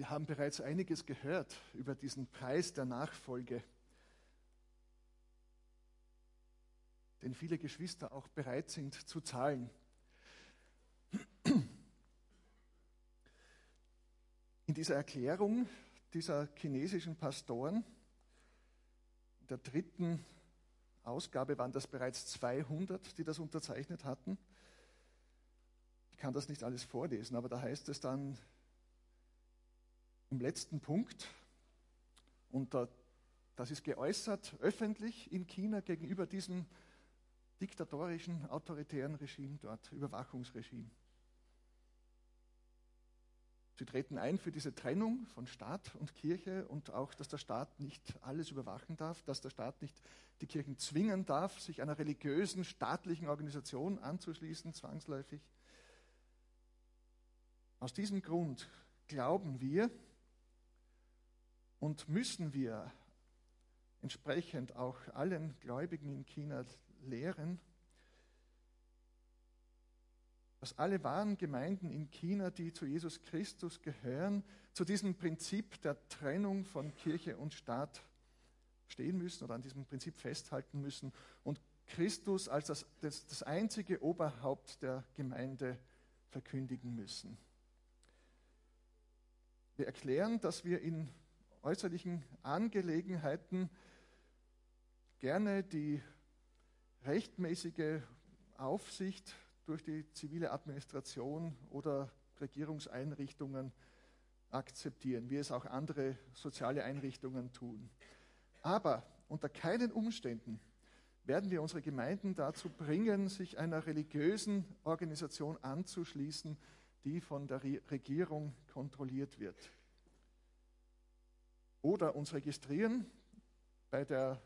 Wir haben bereits einiges gehört über diesen Preis der Nachfolge, den viele Geschwister auch bereit sind zu zahlen. In dieser Erklärung dieser chinesischen Pastoren, der dritten Ausgabe waren das bereits 200, die das unterzeichnet hatten. Ich kann das nicht alles vorlesen, aber da heißt es dann im letzten Punkt, und das ist geäußert öffentlich in China gegenüber diesem diktatorischen, autoritären Regime dort, Überwachungsregime. Sie treten ein für diese Trennung von Staat und Kirche und auch, dass der Staat nicht alles überwachen darf, dass der Staat nicht die Kirchen zwingen darf, sich einer religiösen, staatlichen Organisation anzuschließen, zwangsläufig. Aus diesem Grund glauben wir und müssen wir entsprechend auch allen Gläubigen in China lehren, dass alle wahren Gemeinden in China, die zu Jesus Christus gehören, zu diesem Prinzip der Trennung von Kirche und Staat stehen müssen oder an diesem Prinzip festhalten müssen und Christus als das, das, das einzige Oberhaupt der Gemeinde verkündigen müssen. Wir erklären, dass wir in äußerlichen Angelegenheiten gerne die rechtmäßige Aufsicht durch die zivile Administration oder Regierungseinrichtungen akzeptieren, wie es auch andere soziale Einrichtungen tun. Aber unter keinen Umständen werden wir unsere Gemeinden dazu bringen, sich einer religiösen Organisation anzuschließen, die von der Regierung kontrolliert wird. Oder uns registrieren bei der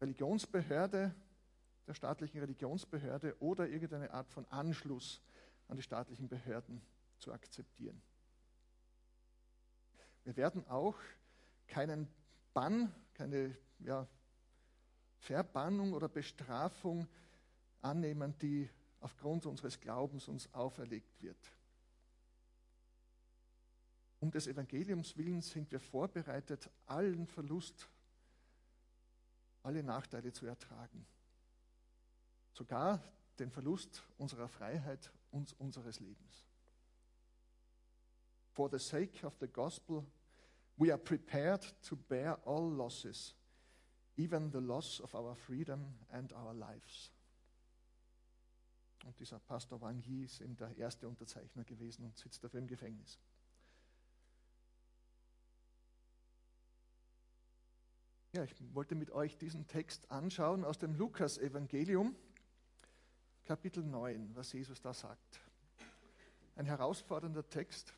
Religionsbehörde der staatlichen Religionsbehörde oder irgendeine Art von Anschluss an die staatlichen Behörden zu akzeptieren. Wir werden auch keinen Bann, keine ja, Verbannung oder Bestrafung annehmen, die aufgrund unseres Glaubens uns auferlegt wird. Um des Evangeliums willen sind wir vorbereitet, allen Verlust, alle Nachteile zu ertragen sogar den Verlust unserer Freiheit und unseres Lebens. For the sake of the gospel, we are prepared to bear all losses, even the loss of our freedom and our lives. Und dieser Pastor Wang Yi ist eben der erste Unterzeichner gewesen und sitzt dafür im Gefängnis. Ja, ich wollte mit euch diesen Text anschauen aus dem Lukas-Evangelium. Kapitel 9, was Jesus da sagt. Ein herausfordernder Text.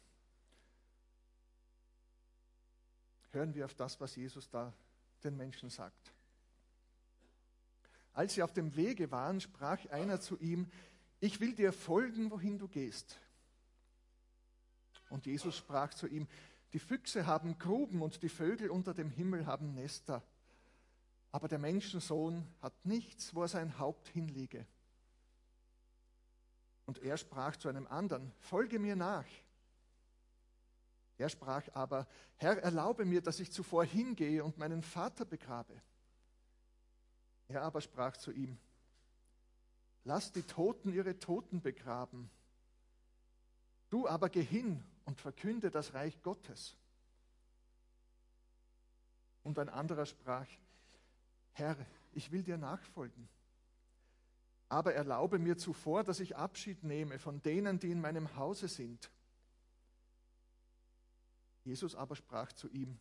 Hören wir auf das, was Jesus da den Menschen sagt. Als sie auf dem Wege waren, sprach einer zu ihm, ich will dir folgen, wohin du gehst. Und Jesus sprach zu ihm, die Füchse haben Gruben und die Vögel unter dem Himmel haben Nester, aber der Menschensohn hat nichts, wo er sein Haupt hinlege. Und er sprach zu einem anderen, folge mir nach. Er sprach aber, Herr, erlaube mir, dass ich zuvor hingehe und meinen Vater begrabe. Er aber sprach zu ihm, lass die Toten ihre Toten begraben. Du aber geh hin und verkünde das Reich Gottes. Und ein anderer sprach, Herr, ich will dir nachfolgen aber erlaube mir zuvor, dass ich Abschied nehme von denen, die in meinem Hause sind. Jesus aber sprach zu ihm,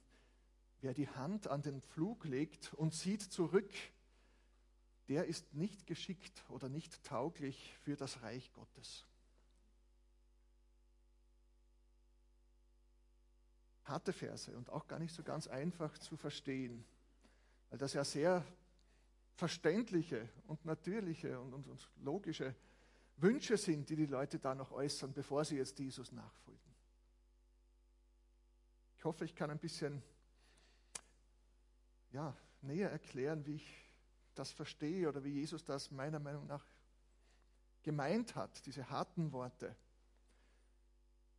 wer die Hand an den Pflug legt und sieht zurück, der ist nicht geschickt oder nicht tauglich für das Reich Gottes. Harte Verse und auch gar nicht so ganz einfach zu verstehen, weil das ja sehr verständliche und natürliche und, und, und logische Wünsche sind, die die Leute da noch äußern, bevor sie jetzt Jesus nachfolgen. Ich hoffe, ich kann ein bisschen ja, näher erklären, wie ich das verstehe oder wie Jesus das meiner Meinung nach gemeint hat, diese harten Worte.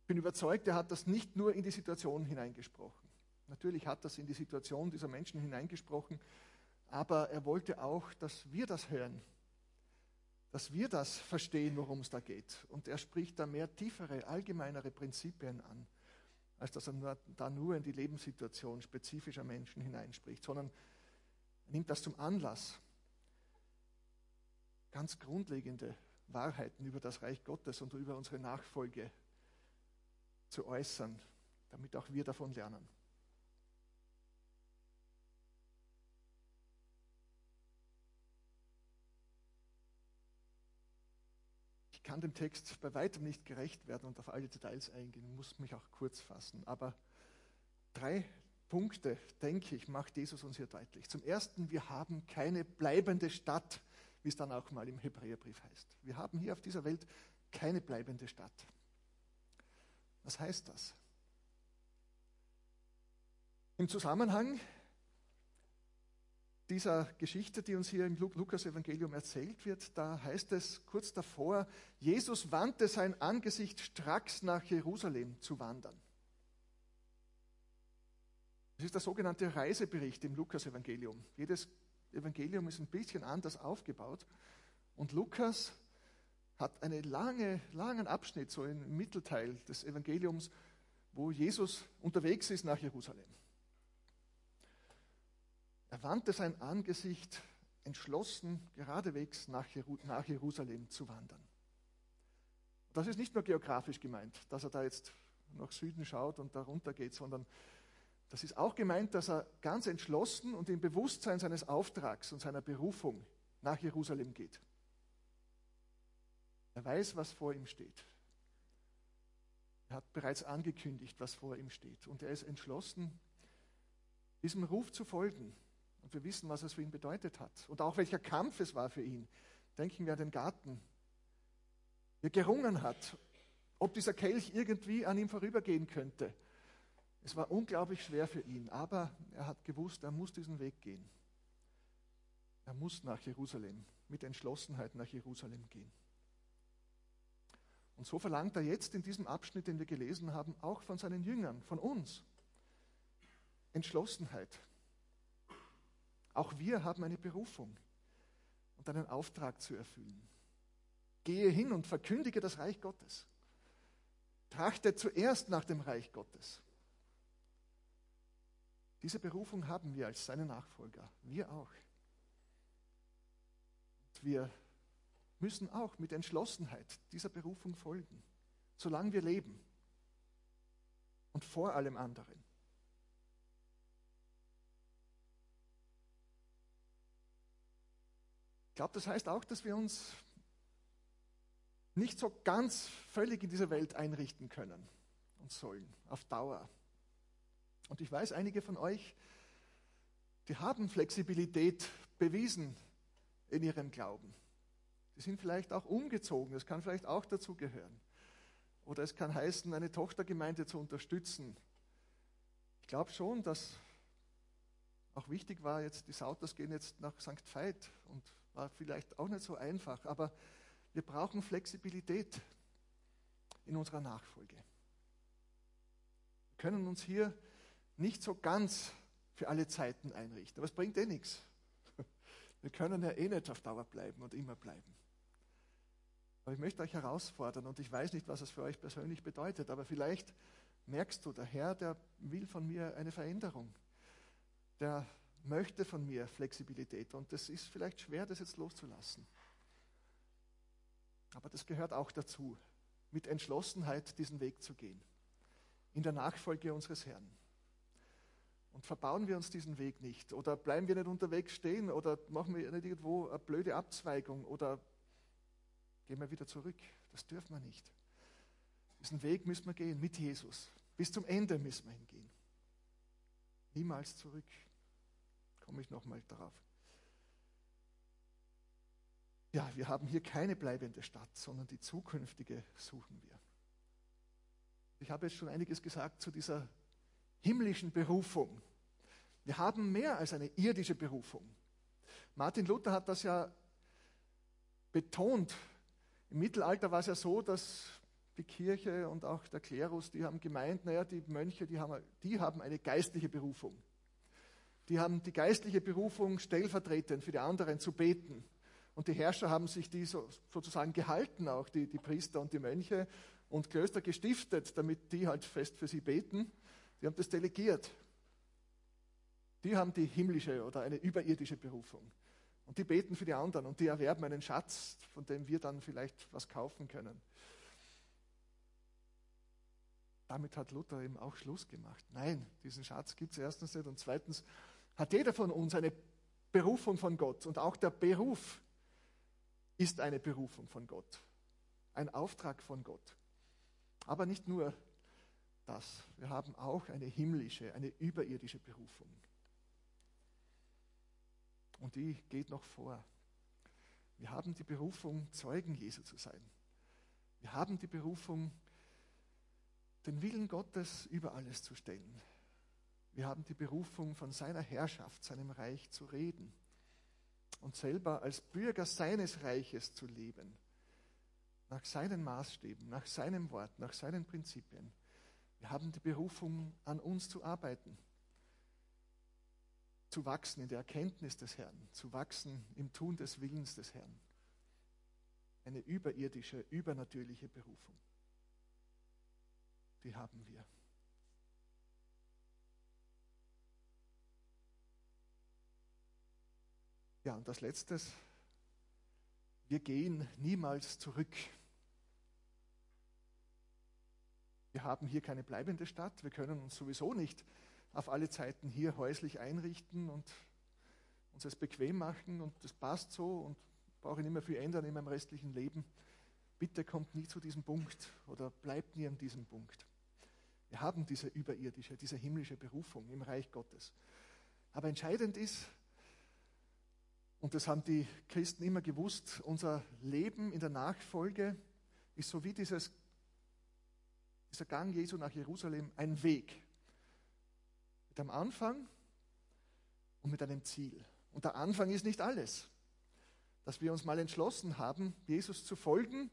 Bin überzeugt, er hat das nicht nur in die Situation hineingesprochen. Natürlich hat das in die Situation dieser Menschen hineingesprochen, aber er wollte auch, dass wir das hören, dass wir das verstehen, worum es da geht. Und er spricht da mehr tiefere, allgemeinere Prinzipien an, als dass er da nur in die Lebenssituation spezifischer Menschen hineinspricht, sondern er nimmt das zum Anlass, ganz grundlegende Wahrheiten über das Reich Gottes und über unsere Nachfolge zu äußern, damit auch wir davon lernen. Ich kann dem Text bei weitem nicht gerecht werden und auf alle Details eingehen, muss mich auch kurz fassen. Aber drei Punkte, denke ich, macht Jesus uns hier deutlich. Zum Ersten, wir haben keine bleibende Stadt, wie es dann auch mal im Hebräerbrief heißt. Wir haben hier auf dieser Welt keine bleibende Stadt. Was heißt das? Im Zusammenhang dieser Geschichte, die uns hier im Lukas-Evangelium erzählt wird, da heißt es kurz davor, Jesus wandte sein Angesicht stracks nach Jerusalem zu wandern. Das ist der sogenannte Reisebericht im Lukas-Evangelium. Jedes Evangelium ist ein bisschen anders aufgebaut. Und Lukas hat einen lange, langen Abschnitt, so im Mittelteil des Evangeliums, wo Jesus unterwegs ist nach Jerusalem. Er wandte sein Angesicht entschlossen geradewegs nach Jerusalem zu wandern. Das ist nicht nur geografisch gemeint, dass er da jetzt nach Süden schaut und da runter geht, sondern das ist auch gemeint, dass er ganz entschlossen und im Bewusstsein seines Auftrags und seiner Berufung nach Jerusalem geht. Er weiß, was vor ihm steht. Er hat bereits angekündigt, was vor ihm steht. Und er ist entschlossen, diesem Ruf zu folgen. Und wir wissen, was es für ihn bedeutet hat. Und auch welcher Kampf es war für ihn. Denken wir an den Garten. Wie er gerungen hat, ob dieser Kelch irgendwie an ihm vorübergehen könnte. Es war unglaublich schwer für ihn, aber er hat gewusst, er muss diesen Weg gehen. Er muss nach Jerusalem, mit Entschlossenheit nach Jerusalem gehen. Und so verlangt er jetzt in diesem Abschnitt, den wir gelesen haben, auch von seinen Jüngern, von uns, Entschlossenheit. Auch wir haben eine Berufung und einen Auftrag zu erfüllen. Gehe hin und verkündige das Reich Gottes. Trachte zuerst nach dem Reich Gottes. Diese Berufung haben wir als seine Nachfolger, wir auch. Und wir müssen auch mit Entschlossenheit dieser Berufung folgen, solange wir leben und vor allem anderen. Ich glaube, das heißt auch, dass wir uns nicht so ganz völlig in dieser Welt einrichten können und sollen, auf Dauer. Und ich weiß, einige von euch, die haben Flexibilität bewiesen in ihrem Glauben. Die sind vielleicht auch umgezogen, das kann vielleicht auch dazu gehören. Oder es kann heißen, eine Tochtergemeinde zu unterstützen. Ich glaube schon, dass auch wichtig war, jetzt die Sauters gehen jetzt nach St. Veit und war vielleicht auch nicht so einfach, aber wir brauchen Flexibilität in unserer Nachfolge. Wir können uns hier nicht so ganz für alle Zeiten einrichten. Aber es bringt eh nichts. Wir können ja eh nicht auf Dauer bleiben und immer bleiben. Aber ich möchte euch herausfordern und ich weiß nicht, was es für euch persönlich bedeutet, aber vielleicht merkst du, der Herr, der will von mir eine Veränderung. Der möchte von mir Flexibilität und es ist vielleicht schwer, das jetzt loszulassen. Aber das gehört auch dazu, mit Entschlossenheit diesen Weg zu gehen, in der Nachfolge unseres Herrn. Und verbauen wir uns diesen Weg nicht oder bleiben wir nicht unterwegs stehen oder machen wir nicht irgendwo eine blöde Abzweigung oder gehen wir wieder zurück. Das dürfen wir nicht. Diesen Weg müssen wir gehen mit Jesus. Bis zum Ende müssen wir hingehen. Niemals zurück. Komme ich nochmal darauf. Ja, wir haben hier keine bleibende Stadt, sondern die zukünftige suchen wir. Ich habe jetzt schon einiges gesagt zu dieser himmlischen Berufung. Wir haben mehr als eine irdische Berufung. Martin Luther hat das ja betont. Im Mittelalter war es ja so, dass die Kirche und auch der Klerus, die haben gemeint, naja, die Mönche, die haben, die haben eine geistliche Berufung. Die haben die geistliche Berufung, stellvertretend für die anderen zu beten. Und die Herrscher haben sich die so, sozusagen gehalten, auch die, die Priester und die Mönche, und Klöster gestiftet, damit die halt fest für sie beten. Die haben das delegiert. Die haben die himmlische oder eine überirdische Berufung. Und die beten für die anderen und die erwerben einen Schatz, von dem wir dann vielleicht was kaufen können. Damit hat Luther eben auch Schluss gemacht. Nein, diesen Schatz gibt es erstens nicht und zweitens hat jeder von uns eine Berufung von Gott und auch der Beruf ist eine Berufung von Gott, ein Auftrag von Gott. Aber nicht nur das, wir haben auch eine himmlische, eine überirdische Berufung. Und die geht noch vor. Wir haben die Berufung, Zeugen Jesu zu sein. Wir haben die Berufung, den Willen Gottes über alles zu stellen. Wir haben die Berufung, von seiner Herrschaft, seinem Reich zu reden und selber als Bürger seines Reiches zu leben, nach seinen Maßstäben, nach seinem Wort, nach seinen Prinzipien. Wir haben die Berufung, an uns zu arbeiten, zu wachsen in der Erkenntnis des Herrn, zu wachsen im Tun des Willens des Herrn. Eine überirdische, übernatürliche Berufung. Die haben wir. Ja, und das Letzte, wir gehen niemals zurück. Wir haben hier keine bleibende Stadt, wir können uns sowieso nicht auf alle Zeiten hier häuslich einrichten und uns es bequem machen und das passt so und brauche nicht mehr viel ändern in meinem restlichen Leben. Bitte kommt nie zu diesem Punkt oder bleibt nie an diesem Punkt. Wir haben diese überirdische, diese himmlische Berufung im Reich Gottes. Aber entscheidend ist, und das haben die Christen immer gewusst, unser Leben in der Nachfolge ist so wie dieses, dieser Gang Jesu nach Jerusalem ein Weg. Mit einem Anfang und mit einem Ziel. Und der Anfang ist nicht alles. Dass wir uns mal entschlossen haben, Jesus zu folgen,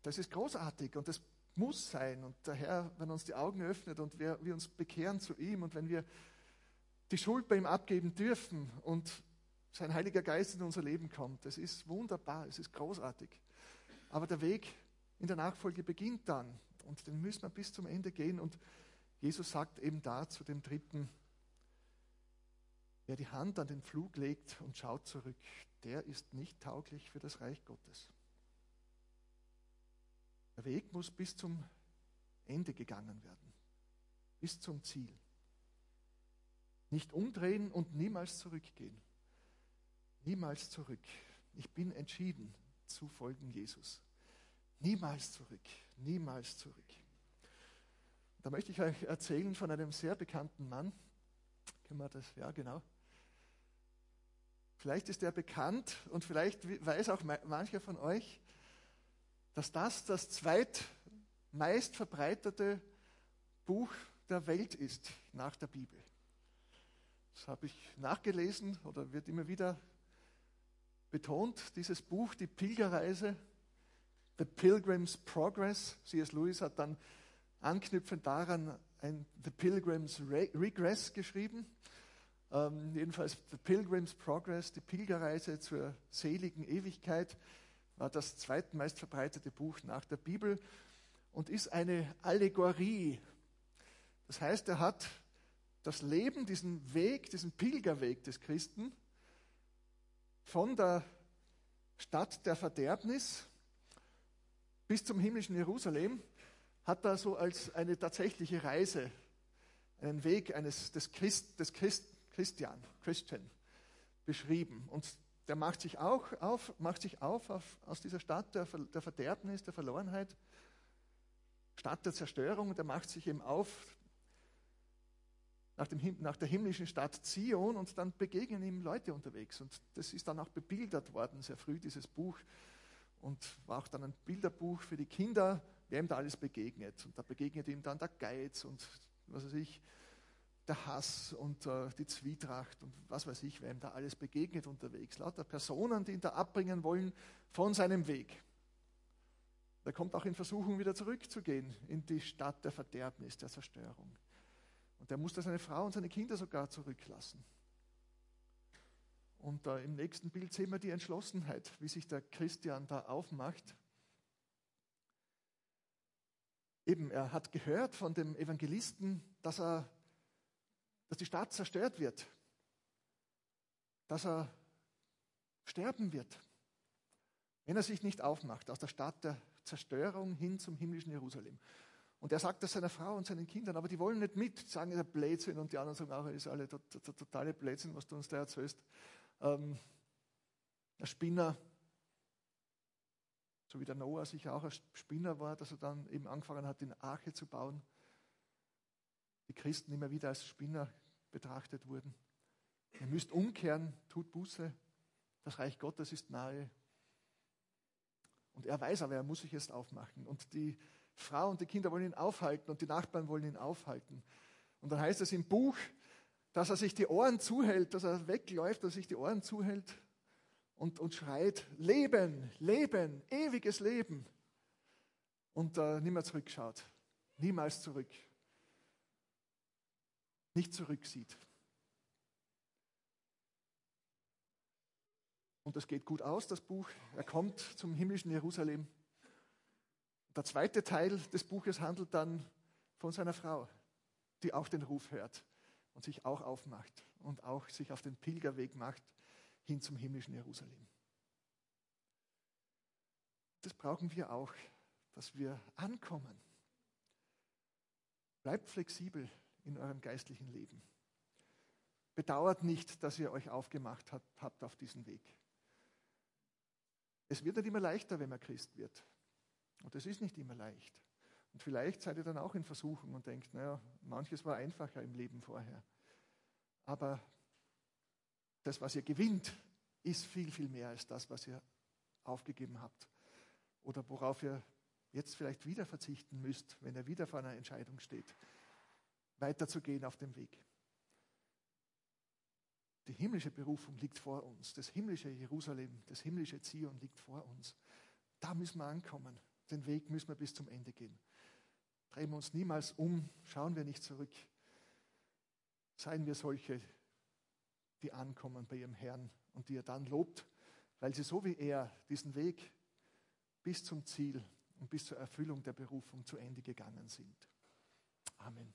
das ist großartig und das muss sein. Und der Herr, wenn uns die Augen öffnet und wir, wir uns bekehren zu ihm und wenn wir die Schuld bei ihm abgeben dürfen und sein Heiliger Geist in unser Leben kommt. Das ist wunderbar, es ist großartig. Aber der Weg in der Nachfolge beginnt dann und den müssen wir bis zum Ende gehen. Und Jesus sagt eben da zu dem dritten, wer die Hand an den Flug legt und schaut zurück, der ist nicht tauglich für das Reich Gottes. Der Weg muss bis zum Ende gegangen werden, bis zum Ziel. Nicht umdrehen und niemals zurückgehen. Niemals zurück. Ich bin entschieden zu folgen Jesus. Niemals zurück. Niemals zurück. Da möchte ich euch erzählen von einem sehr bekannten Mann. Können wir das? Ja, genau. Vielleicht ist er bekannt und vielleicht weiß auch mancher von euch, dass das das zweitmeist verbreitete Buch der Welt ist nach der Bibel. Das habe ich nachgelesen oder wird immer wieder betont dieses Buch, die Pilgerreise, The Pilgrim's Progress. C.S. Lewis hat dann anknüpfend daran ein The Pilgrim's Regress geschrieben. Ähm, jedenfalls The Pilgrim's Progress, die Pilgerreise zur seligen Ewigkeit, war das zweitmeist verbreitete Buch nach der Bibel und ist eine Allegorie. Das heißt, er hat das Leben, diesen Weg, diesen Pilgerweg des Christen von der Stadt der Verderbnis bis zum himmlischen Jerusalem hat er so als eine tatsächliche Reise, einen Weg eines, des, Christ, des Christ, Christian, Christian beschrieben. Und der macht sich auch auf, macht sich auf, auf aus dieser Stadt der, der Verderbnis, der Verlorenheit, Stadt der Zerstörung, der macht sich eben auf nach, dem, nach der himmlischen Stadt Zion und dann begegnen ihm Leute unterwegs. Und das ist dann auch bebildert worden, sehr früh, dieses Buch. Und war auch dann ein Bilderbuch für die Kinder, wer ihm da alles begegnet. Und da begegnet ihm dann der Geiz und was weiß ich, der Hass und äh, die Zwietracht und was weiß ich, wer ihm da alles begegnet unterwegs. Lauter Personen, die ihn da abbringen wollen von seinem Weg. Er kommt auch in Versuchung, wieder zurückzugehen in die Stadt der Verderbnis, der Zerstörung. Und er musste seine Frau und seine Kinder sogar zurücklassen. Und äh, im nächsten Bild sehen wir die Entschlossenheit, wie sich der Christian da aufmacht. Eben, er hat gehört von dem Evangelisten, dass, er, dass die Stadt zerstört wird, dass er sterben wird, wenn er sich nicht aufmacht aus der Stadt der Zerstörung hin zum himmlischen Jerusalem. Und er sagt das seiner Frau und seinen Kindern, aber die wollen nicht mit, sagen, der Blödsinn und die anderen sagen auch, ist alle totale Blödsinn, was du uns da erzählst. Ähm, der Spinner, so wie der Noah sicher auch ein Spinner war, dass er dann eben angefangen hat, eine Arche zu bauen. Die Christen immer wieder als Spinner betrachtet wurden. Ihr müsst umkehren, tut Buße, das Reich Gottes ist nahe. Und er weiß aber, er muss sich jetzt aufmachen. Und die Frau und die Kinder wollen ihn aufhalten und die Nachbarn wollen ihn aufhalten. Und dann heißt es im Buch, dass er sich die Ohren zuhält, dass er wegläuft, dass er sich die Ohren zuhält und, und schreit, Leben, Leben, ewiges Leben. Und äh, mehr zurückschaut, niemals zurück, nicht zurücksieht. Und das geht gut aus, das Buch. Er kommt zum himmlischen Jerusalem. Der zweite Teil des Buches handelt dann von seiner Frau, die auch den Ruf hört und sich auch aufmacht und auch sich auf den Pilgerweg macht hin zum himmlischen Jerusalem. Das brauchen wir auch, dass wir ankommen. Bleibt flexibel in eurem geistlichen Leben. Bedauert nicht, dass ihr euch aufgemacht habt auf diesen Weg. Es wird nicht immer leichter, wenn man Christ wird. Und es ist nicht immer leicht. Und vielleicht seid ihr dann auch in Versuchung und denkt, naja, manches war einfacher im Leben vorher. Aber das, was ihr gewinnt, ist viel, viel mehr als das, was ihr aufgegeben habt. Oder worauf ihr jetzt vielleicht wieder verzichten müsst, wenn ihr wieder vor einer Entscheidung steht, weiterzugehen auf dem Weg. Die himmlische Berufung liegt vor uns. Das himmlische Jerusalem, das himmlische Zion liegt vor uns. Da müssen wir ankommen. Den Weg müssen wir bis zum Ende gehen. Drehen wir uns niemals um, schauen wir nicht zurück. Seien wir solche, die ankommen bei ihrem Herrn und die er dann lobt, weil sie so wie er diesen Weg bis zum Ziel und bis zur Erfüllung der Berufung zu Ende gegangen sind. Amen.